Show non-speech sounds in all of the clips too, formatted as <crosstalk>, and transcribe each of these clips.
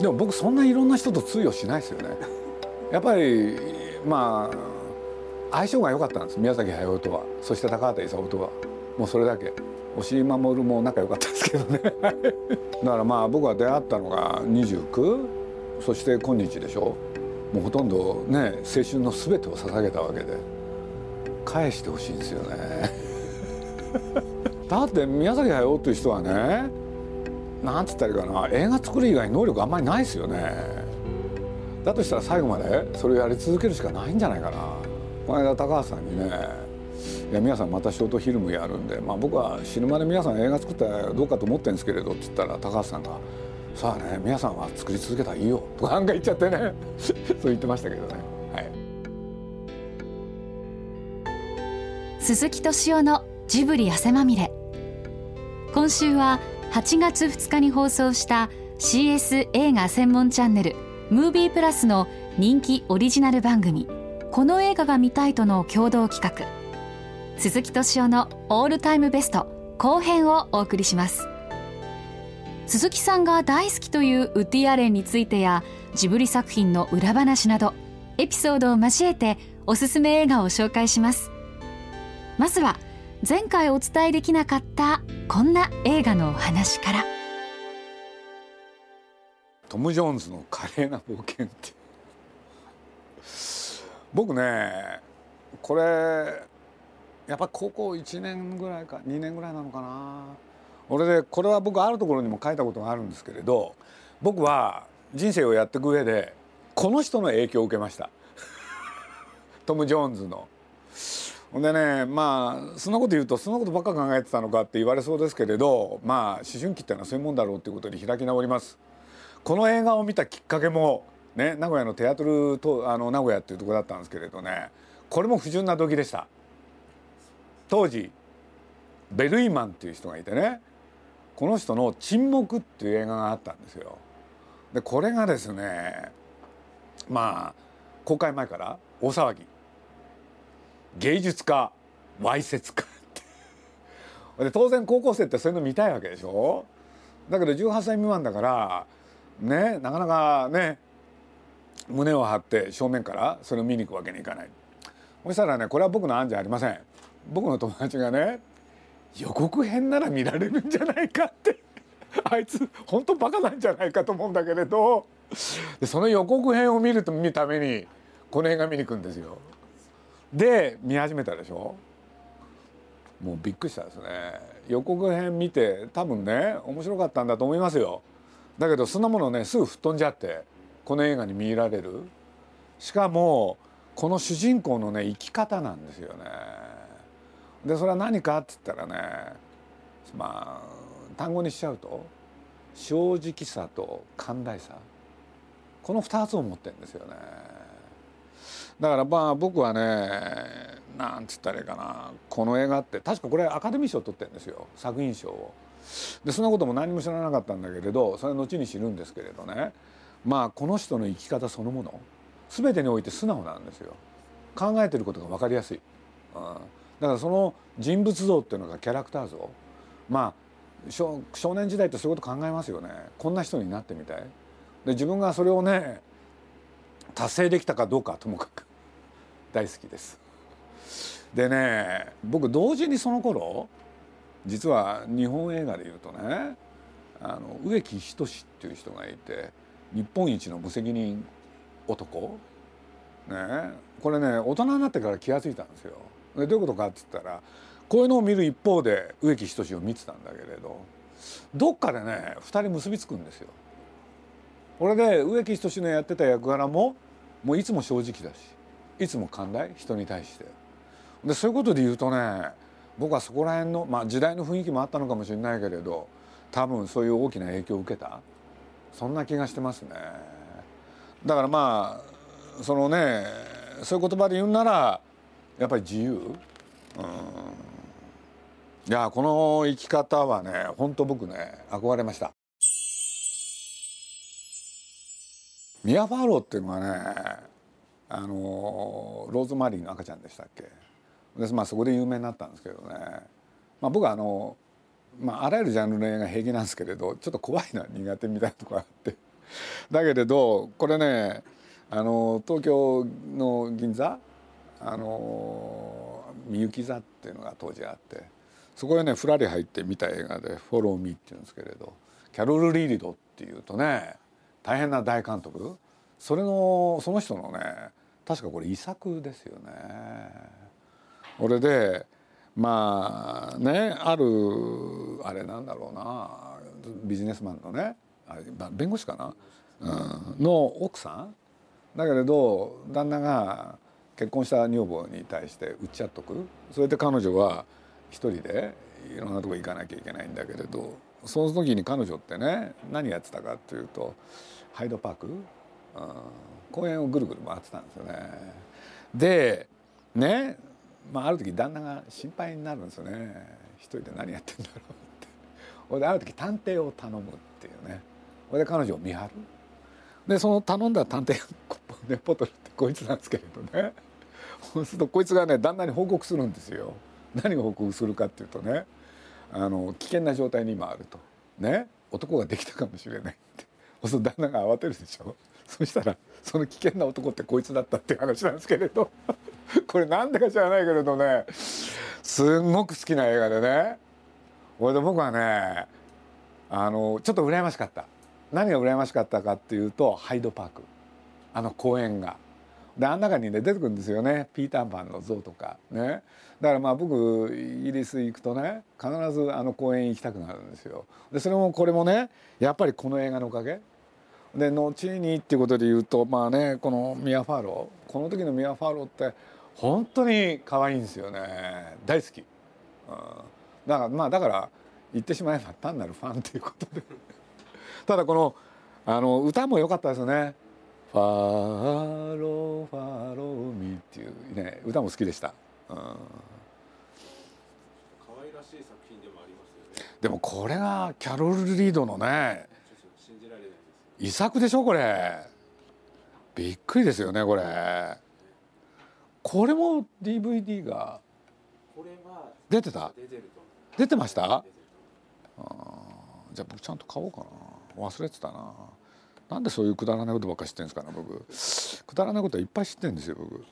でも僕そんないろんな人と通用しないですよね。やっぱりまあ相性が良かったんです。宮崎駿とは。そして高畑勲とは。もうそれだけ。押井守も仲良かったですけどね。<laughs> だからまあ僕は出会ったのが29そして今日でしょ。もうほとんどね青春の全てを捧げたわけで。返してほしいんですよね。<laughs> だって宮崎駿という人はねなんつったらいいかな。映画作る以外能力あんまりないですよね。だとしたら最後までそれをやり続けるしかないんじゃないかな。この間高橋さんにね「いや皆さんまたショートフィルムやるんで、まあ、僕は死ぬまで皆さん映画作ったらどうかと思ってるんですけれど」って言ったら高橋さんが「さあね皆さんは作り続けたらいいよ」とかなんか言っちゃってね。<laughs> そう言ってましたけどね。はい、鈴木敏夫のジブリ汗まみれ。今週は8月2日に放送した CS 映画専門チャンネルムービープラスの人気オリジナル番組この映画が見たいとの共同企画。鈴木敏夫のオールタイムベスト後編をお送りします。鈴木さんが大好きというウッディアレンについてやジブリ作品の裏話などエピソードを交えておすすめ映画を紹介します。まずは前回お伝えできなかったこんな映画のお話から。トム・ジョーンズの華麗な冒険って僕ねこれやっぱ高校1年ぐらいか2年ぐらいなのかな。俺でこれは僕あるところにも書いたことがあるんですけれど僕は人生をやっていく上でこの人の影響を受けました。トム・ジョーンズの。ほんでねまあそんなこと言うとそんなことばっか考えてたのかって言われそうですけれどまあ思春期ってのはそういうもんだろうっていうことに開き直ります。この映画を見たきっかけもね名古屋のテアトルとあの名古屋っていうとこだったんですけれどねこれも不純な動機でした。当時ベルイマンっていう人がいてねこの人の「沈黙」っていう映画があったんですよ。でこれがですねまあ公開前から大騒ぎ芸術家わいせつかってで当然高校生ってそういうの見たいわけでしょ？だけど18歳未満だからねなかなかね胸を張って正面からそれを見に行くわけにいかない。そしたらねこれは僕の案じゃありません。僕の友達がね予告編なら見られるんじゃないかって。<laughs> あいつ本当バカなんじゃないかと思うんだけれど。その予告編を見るためにこの映画見に行くんですよ。で見始めたでしょ？もうびっくりしたですね。予告編見て多分ね面白かったんだと思いますよ。だけどそんなものねすぐ吹っ飛んじゃってこの映画に見入られる。しかもこの主人公のね生き方なんですよね。でそれは何かって言ったらねまあ単語にしちゃうと正直さと寛大さ。この2つを持ってるんですよね。だからまあ僕はねなんつったらいいかな。この映画って確かこれアカデミー賞取ってるんですよ。作品賞を。でそんなことも何も知らなかったんだけれどそれは後に知るんですけれどね。まあこの人の生き方そのもの全てにおいて素直なんですよ。考えてることが分かりやすい。うん、だからその人物像っていうのがキャラクター像。まあ少年時代ってそういうこと考えますよね。こんな人になってみたい。で自分がそれをね達成できたかどうかともかく。大好きです。でね僕同時にその頃実は日本映画でいうとねあの植木仁っていう人がいて日本一の無責任男ねこれね大人になってから気が付いたんですよ。でどういうことかって言ったらこういうのを見る一方で植木仁を見てたんだけれどどっかでね2人結びつくんですよ。これで植木仁のやってた役柄ももういつも正直だしいつも寛大人に対してでそういうことで言うとね僕はそこら辺の、まあ、時代の雰囲気もあったのかもしれないけれど多分そういう大きな影響を受けたそんな気がしてますね。だからまあそのねそういう言葉で言うならやっぱり自由、うん、いやこの生き方はね本当僕ね憧れました。ミア・ファーローっていうのはねあのローズマリーの赤ちゃんでしたっけ？で、まあ、そこで有名になったんですけどね、まあ、僕はあの、まあ、あらゆるジャンルの映画平気なんですけれどちょっと怖いのは苦手みたいなとこがあって。だけれどこれねあの東京の銀座あのみゆき座っていうのが当時あってそこへねふらり入って見た映画で「フォロー・ミー」っていうんですけれどキャロル・リーリドっていうとね大変な大監督。それのその人のね確かこれ遺作ですよね。俺でまあねあるあれなんだろうな。ビジネスマンのね弁護士かな、うん、の奥さん？だけれど旦那が結婚した女房に対して売っちゃっとく。それで彼女は一人でいろんなとこ行かなきゃいけないんだけれどその時に彼女ってね何やってたかっていうとハイドパーク、公園をぐるぐる回ってたんですよね。でね、まあ、ある時旦那が心配になるんですよね。一人で何やってんだろうって。ほいである時探偵を頼むっていうね。ほいで彼女を見張る。でその頼んだ探偵レポトルってこいつなんですけれどね。そうするとこいつがね旦那に報告するんですよ。何が報告するかっていうとねあの危険な状態に今あると。ね男ができたかもしれないって。そうすると旦那が慌てるでしょ。<laughs> そしたらその危険な男ってこいつだったっていう話なんですけれど。<laughs> これなんでか知らないけれどね。すんごく好きな映画でね。これで僕はねあのちょっと羨ましかった。何が羨ましかったかっていうとハイドパーク。あの公園が。であん中にね出てくるんですよね。ピーターパンの像とか。ね。だからまあ僕イギリス行くとね必ずあの公園行きたくなるんですよ。でそれもこれもねやっぱりこの映画のおかげ。で後にっていうことで言うとまあねこのミア・ファーローこの時のミア・ファーローって本当に可愛いんですよね。大好き、うん、だからまあだから言ってしまえば単なるファンということで。<laughs> ただこのあの歌も良かったですね。ファローファローミーっていうね歌も好きでした、うん、可愛らしい作品でもありますよね。でもこれがキャロル・リードのね遺作でしょこれ。びっくりですよねこれ。これも DVD が出てた？出てました？じゃあ僕ちゃんと買おうかな。忘れてたな。なんでそういうくだらないことばっか知ってるんですかね僕。くだらないことはいっぱい知ってるんですよ僕。こ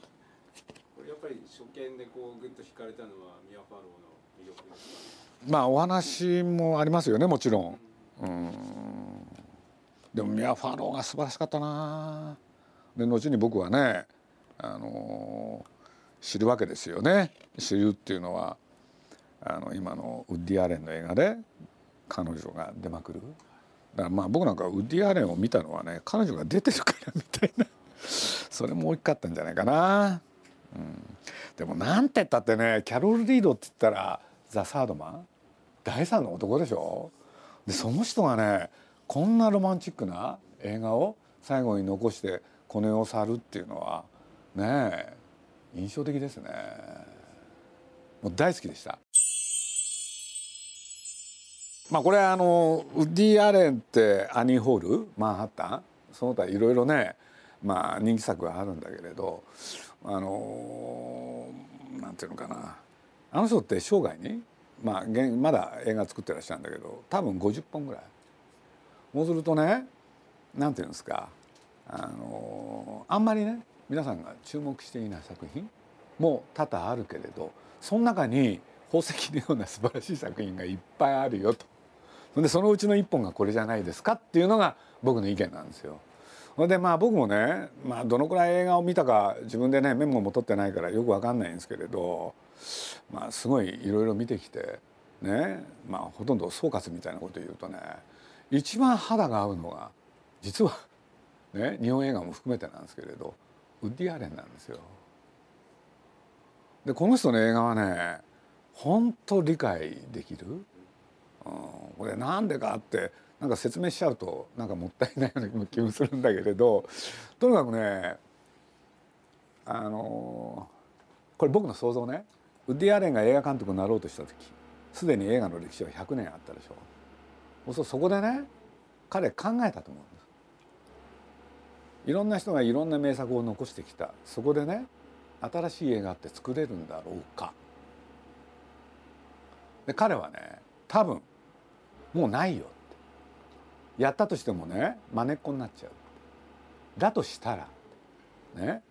れやっぱり初見でこうグッと惹かれたのはミア・ファローの魅力ですか？まあお話もありますよねもちろん。うんでもミア・ファローが素晴らしかったな。で後に僕はねあの知るわけですよね。知るっていうのはあの今のウッディ・アレンの映画で彼女が出まくる。だからまあ僕なんかウッディ・アレンを見たのはね彼女が出てるからみたいな。それも大きかったんじゃないかな、うん、でもなんて言ったってねキャロル・リードって言ったらザ・サードマン？第三の男でしょ。でその人がねこんなロマンチックな映画を最後に残してこの世を去るっていうのはねえ印象的ですね。もう大好きでした。まあこれあのウッディ・アレンってアニー・ホールマンハッタンその他いろいろねまあ人気作があるんだけれどあのなんていうのかな。あの人って生涯にまあまだ映画作ってらっしゃるんだけど多分50本ぐらい。そうするとねなんていうんですかあのあんまりね皆さんが注目していない作品も多々あるけれどその中に宝石のような素晴らしい作品がいっぱいあるよとでそのうちの一本がこれじゃないですかっていうのが僕の意見なんですよ。でまあ僕もね、まあ、どのくらい映画を見たか自分でねメモも取ってないからよく分かんないんですけれど、まあ、すごいいろいろ見てきてね、まあ、ほとんど総括みたいなこと言うとね一番肌が合うのが実は、ね、日本映画も含めてなんですけれどウッディ・アレンなんですよ。でこの人の映画はね本当理解できる。うん、これなんでかってなんか説明しちゃうとなんかもったいないような気もするんだけれどとにかくねあのこれ僕の想像ねウッディ・アレンが映画監督になろうとした時すでに映画の歴史は100年あったでしょうそうそこでね彼考えたと思うんです。いろんな人がいろんな名作を残してきた。そこでね新しい映画って作れるんだろうか。で彼はね多分もうないよって。やったとしてもねまねっこになっちゃうだとしたらね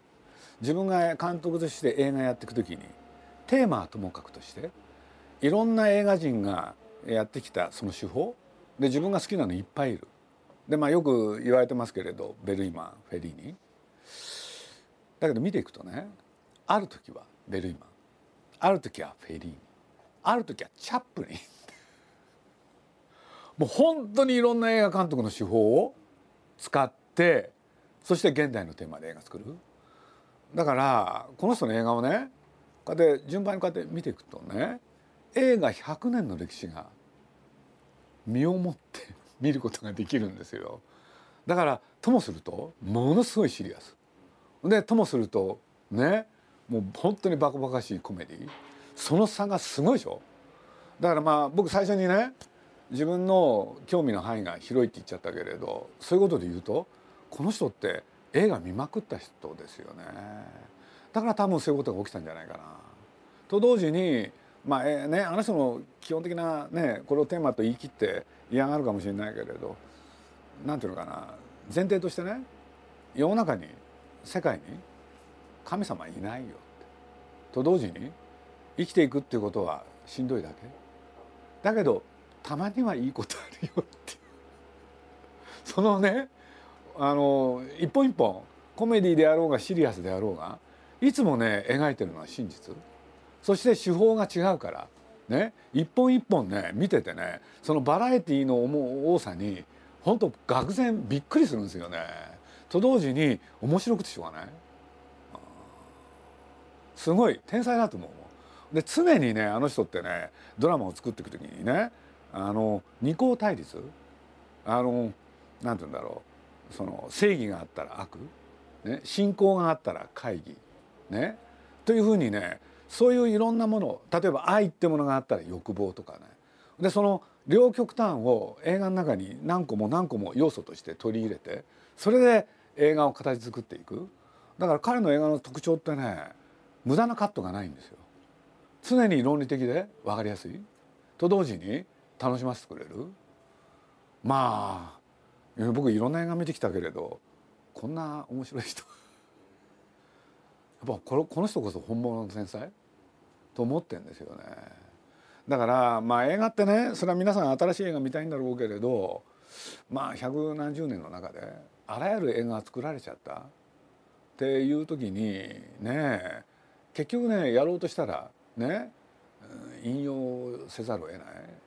自分が監督として映画やっていく時にテーマはともかくとしていろんな映画人がやってきたその手法で自分が好きなのいっぱいいる。でまあよく言われてますけれどベルイマンフェリーニだけど見ていくとねある時はベルイマン。ある時はフェリーニある時はチャップリン。<laughs> もう本当にいろんな映画監督の手法を使ってそして現代のテーマで映画作る。だからこの人の映画をねこうやって順番にこうやって見ていくとね映画100年の歴史が身をもって <laughs> 見ることができるんですよ。だからともするとものすごいシリアス。でともするとねもう本当にバカバカしいコメディその差がすごいでしょ。だからまあ僕最初にね自分の興味の範囲が広いって言っちゃったけれどそういうことで言うとこの人って映画見まくった人ですよね。だから多分そういうことが起きたんじゃないかな。と同時にまあえ、ねあの人の基本的なねこれをテーマと言い切って嫌がるかもしれないけれどなんていうのかな前提としてね世の中に世界に神様いないよと同時に生きていくっていうことはしんどいだけ。だけどたまにはいいことあるよっていう。そのねあの一本一本コメディであろうがシリアスであろうがいつもね描いてるのは真実。そして手法が違うからね一本一本ね見ててねそのバラエティーの多さに本当愕然びっくりするんですよね。と同時に面白くてしょうがない。すごい天才だと思う。で常にねあの人ってねドラマを作っていく時にねあの二項対立あのなんて言うんだろうその正義があったら悪、ね、信仰があったら会議ねというふうにねそういういろんなもの例えば愛ってものがあったら欲望とかね。でその両極端を映画の中に何個も何個も要素として取り入れてそれで映画を形作っていく。だから彼の映画の特徴ってね無駄なカットがないんですよ。常に論理的で分かりやすい。と同時に楽しませてくれる。まあ僕いろんな映画見てきたけれどこんな面白い人。ぱこの人こそ本物の天才？と思ってんですよね。だからまあ映画ってねそれは皆さん新しい映画見たいんだろうけれどまあ百何十年の中であらゆる映画が作られちゃった。っていう時にね結局ねやろうとしたらね引用せざるを得ない。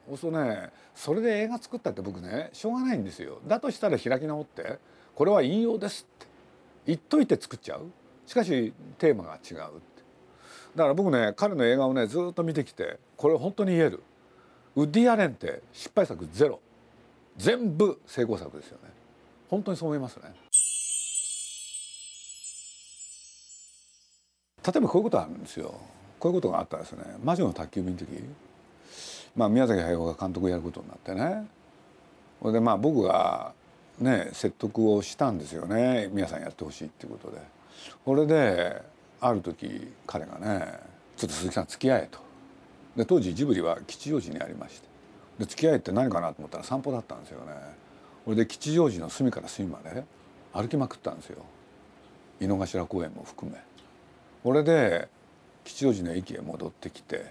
そうするとねそれで映画作ったって僕ねしょうがないんですよ。だとしたら開き直ってこれは引用ですって。言っといて作っちゃう。しかしテーマが違うだから僕ね彼の映画をねずっと見てきてこれ本当に言える。ウッディ・アレンって失敗作ゼロ。全部成功作ですよね。本当にそう思いますね。例えばこういうことあるんですよ。こういうことがあったんですね。魔女の宅急便の時。まあ宮崎駿が監督やることになってね。それでまあ僕がね説得をしたんですよね。皆さんやってほしいっていうことで。これである時彼がね「ちょっと鈴木さん付き合え」と。で当時ジブリは吉祥寺にありましてで付き合えって何かなと思ったら散歩だったんですよね。これで吉祥寺の隅から隅まで歩きまくったんですよ井の頭公園も含め。これで吉祥寺の駅へ戻ってきて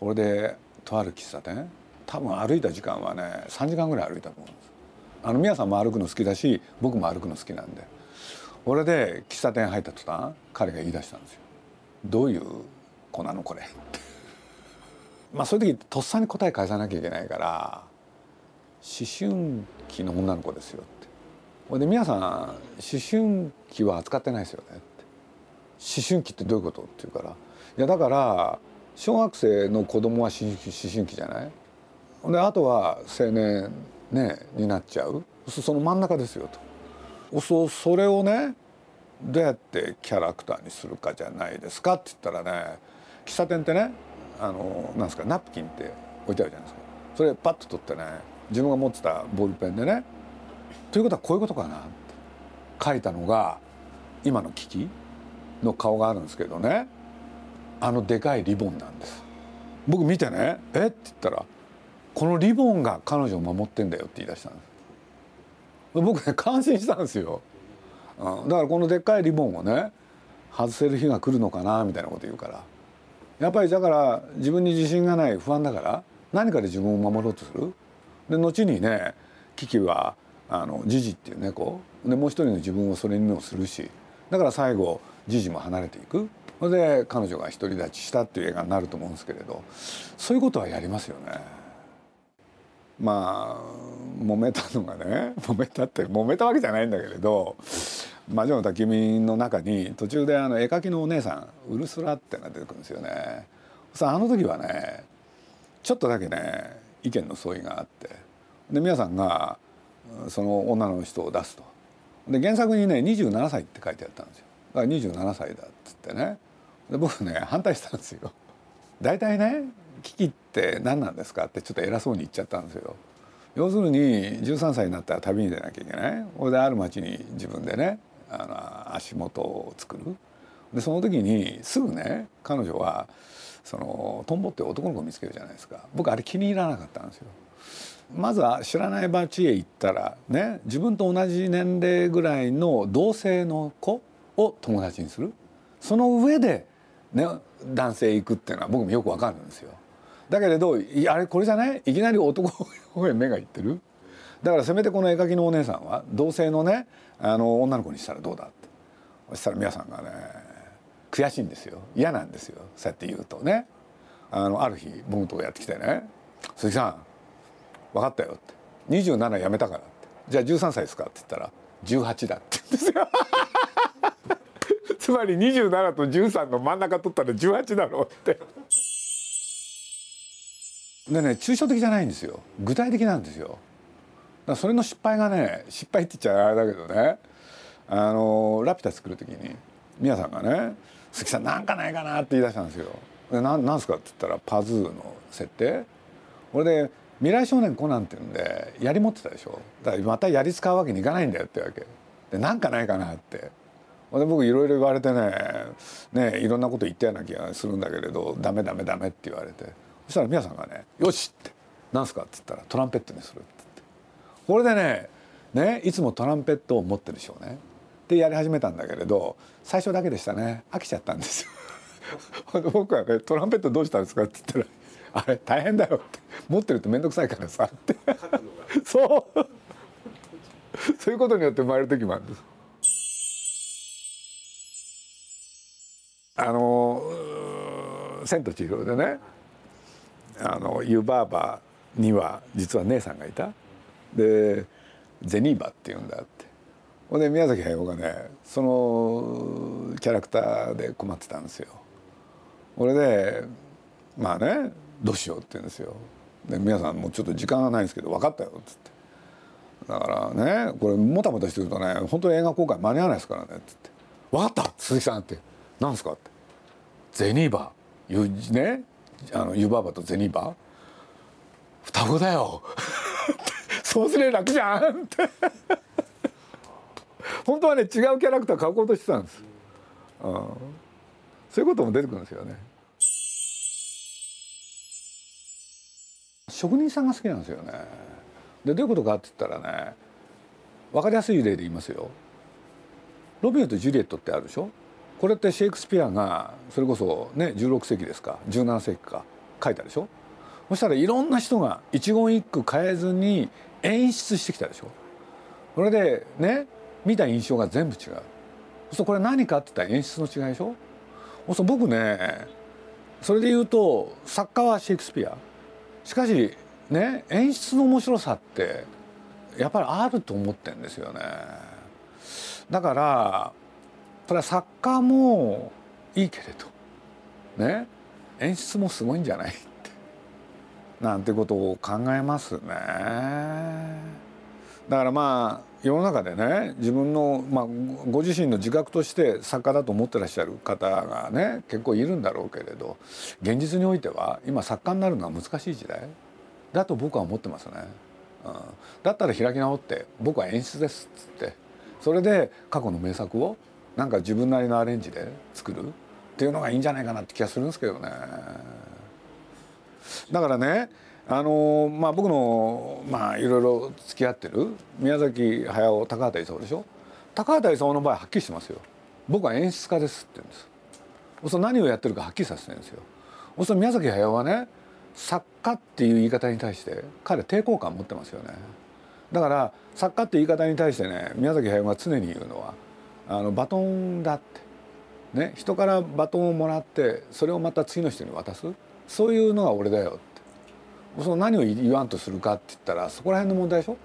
これでとある喫茶店多分歩いた時間はね3時間ぐらい歩いたと思うんですあの皆さんも歩くの好きだし僕も歩くの好きなんでこれで喫茶店入った途端彼が言い出したんですよ。どういう子なのこれ？<laughs> まあそういう時とっさに答え返さなきゃいけないから思春期の女の子ですよって。ほいで皆さん思春期は扱ってないですよねって。思春期ってどういうことって言うからいやだから小学生の子供は思春期じゃない？であとは青年ねになっちゃう。その真ん中ですよと。そそれをねどうやってキャラクターにするかじゃないですかって言ったらね喫茶店ってねあのなんですかナプキンって置いてあるじゃないですか。それパッと取ってね自分が持ってたボールペンでねということはこういうことかなって。書いたのが今の危機の顔があるんですけどねあのでかいリボンなんです。僕見てね「え？っ?」て言ったら「このリボンが彼女を守ってんだよ」って言い出したんです。僕ね感心したんですよ、うん、だからこのでっかいリボンをね外せる日が来るのかなみたいなこと言うから。やっぱりだから自分に自信がない不安だから何かで自分を守ろうとする？で後にねキキはあのジジっていう猫。でもう一人の自分をそれにもするし。だから最後ジジも離れていく。それで彼女が独り立ちしたっていう映画になると思うんですけれど。そういうことはやりますよね。まあ揉めたのがね揉めたって揉めたわけじゃないんだけれど「魔女の焚き火」の中に途中であの絵描きのお姉さんウルスラってのが出てくるんですよね。さああの時はねちょっとだけね意見の相違があってで皆さんがその女の人を出すと。で原作にね27歳って書いてあったんですよ。だから27歳だっつってねで僕ね反対したんですよ。大体ね危機って何なんですかってちょっと偉そうに言っちゃったんですよ。要するに13歳になったら旅に出なきゃいけないそれである町に自分でねあの足元を作るでその時にすぐね彼女はそのトンボって男の子見つけるじゃないですか僕あれ気に入らなかったんですよ。まずは知らない町へ行ったらね自分と同じ年齢ぐらいの同性の子を友達にするその上で、ね、男性行くっていうのは僕もよくわかるんですよ。だけれどあれこれじゃない？いきなり男へ目がいってる？だからせめてこの絵描きのお姉さんは同性のねあの女の子にしたらどうだって。そしたら皆さんがね悔しいんですよ。嫌なんですよ。そうやって言うとね。あのある日僕のとやってきてね「鈴木さん分かったよ」って「27やめたから」って「じゃあ13歳ですか?」って言ったら「18だ」って言うんですよ。<laughs> つまり27と13の真ん中取ったら18だろうって。でね抽象的じゃないんですよ。具体的なんですよ。だそれの失敗がね失敗って言っちゃあれだけどね。あのラピュタ作る時に宮さんがね「鈴木さんなんかないかな」って言い出したんですよ。でななんすかって言ったらパズーの設定。これで「未来少年コナン」っていうんで槍持ってたでしょ。だからまた槍使うわけにいかないんだよってわけ。でなんかないかなって。で僕いろいろ言われてねねいろんなこと言ったような気がするんだけれど「ダメダメダメ」って言われて。そしたら皆さんがね「よし!」って「何すか?」って言ったら「トランペットにする」って言ってこれでねねいつもトランペットを持ってるでしょうねでやり始めたんだけれど最初だけでしたね飽きちゃったんですよ。<laughs> 僕はね「トランペットどうしたんですか?」って言ったら「あれ大変だよ」って「持ってると面倒くさいからさ」ってそうそういうことによって生まれる時もあるんです。あの「千と千尋」でねあの湯婆婆には実は姉さんがいたでゼニーバっていうんだってほんで宮崎駿がねそのキャラクターで困ってたんですよ。これでまあねどうしようって言うんですよ。で皆さんもうちょっと時間がないんですけど分かったよっつってだからねこれもたもたしてるとね本当に映画公開間に合わないですからねっつって「分かった鈴木さん」って「何すか?」って「ゼニーバゆねあの湯婆婆とゼニーバ双子だよ。<laughs> そうすれば楽じゃんって。<laughs> 本当はね違うキャラクター描こうとしてたんです、うん、そういうことも出てくるんですよね。職人さんが好きなんですよね。でどういうことかって言ったらね分かりやすい例で言いますよ。ロミオとジュリエットってあるでしょ？これってシェイクスピアがそれこそね16世紀ですか17世紀か書いたでしょ？そしたらいろんな人が一言一句変えずに演出してきたでしょ？それでね見た印象が全部違う。そうこれ何かって言ったら演出の違いでしょ？そ僕ねそれで言うと作家はシェイクスピア。しかしね演出の面白さってやっぱりあると思ってんですよね。だからそれは作家もいいけれど。ね？演出もすごいんじゃないって。なんてことを考えますね。だからまあ世の中でね自分の、まあ、ご自身の自覚として作家だと思ってらっしゃる方がね結構いるんだろうけれど現実においては今作家になるのは難しい時代。だと僕は思ってますね。うん、だったら開き直って僕は演出ですっつって。それで過去の名作をなんか自分なりのアレンジで作る？っていうのがいいんじゃないかなって気がするんですけどね。だからねあのまあ僕のまあいろいろ付き合ってる宮崎駿高畑勲でしょ？高畑勲の場合はっきりしてますよ。僕は演出家ですって言うんです。そ何をやってるかはっきりさせてるんですよ。そ宮崎駿はね作家っていう言い方に対して彼抵抗感持ってますよね。だから作家って言い方に対してね宮崎駿が常に言うのはあのバトンだってね人からバトンをもらってそれをまた次の人に渡す？そういうのが俺だよって。その何を言わんとするかって言ったらそこら辺の問題でしょ？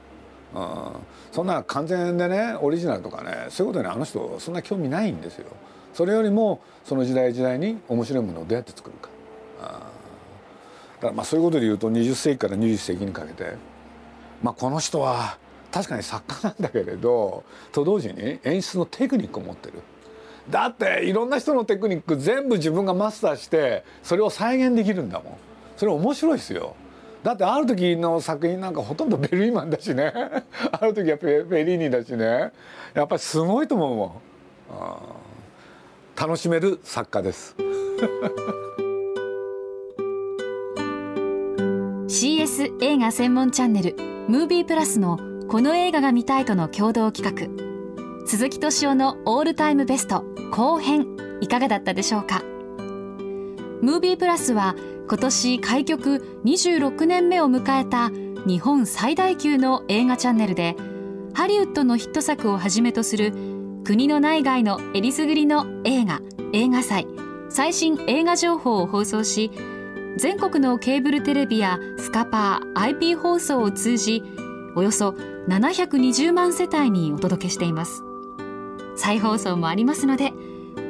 うん、そんな完全でねオリジナルとかねそういうことにあの人そんな興味ないんですよ。それよりもその時代時代に面白いものをどうやって作るか。だからまあそういうことで言うと20世紀から21世紀にかけて、まあ、この人は確かに作家なんだけれどと同時に演出のテクニックを持ってる。だっていろんな人のテクニック全部自分がマスターしてそれを再現できるんだもん。それ面白いですよ。だってある時の作品なんかほとんどベルリーマンだしねある時はペペリーニだしねやっぱりすごいと思うもん楽しめる作家です <laughs> CS 映画専門チャンネル「ムービープラスのこの映画が見たいとの共同企画。鈴木敏夫のオールタイムベスト後編いかがだったでしょうか？ムービープラスは今年開局26年目を迎えた日本最大級の映画チャンネルでハリウッドのヒット作をはじめとする国の内外のえりすぐりの映画映画祭最新映画情報を放送し全国のケーブルテレビやスカパー IP 放送を通じおよそ720万世帯にお届けしています。再放送もありますので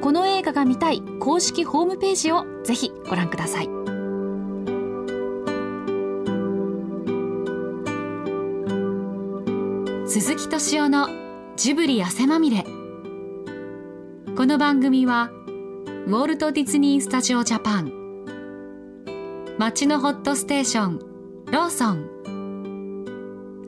この映画が見たい公式ホームページをぜひご覧ください。鈴木敏夫のジブリ汗まみれ。この番組はウォルト・ディズニー・スタジオ・ジャパン。街のホットステーションローソン。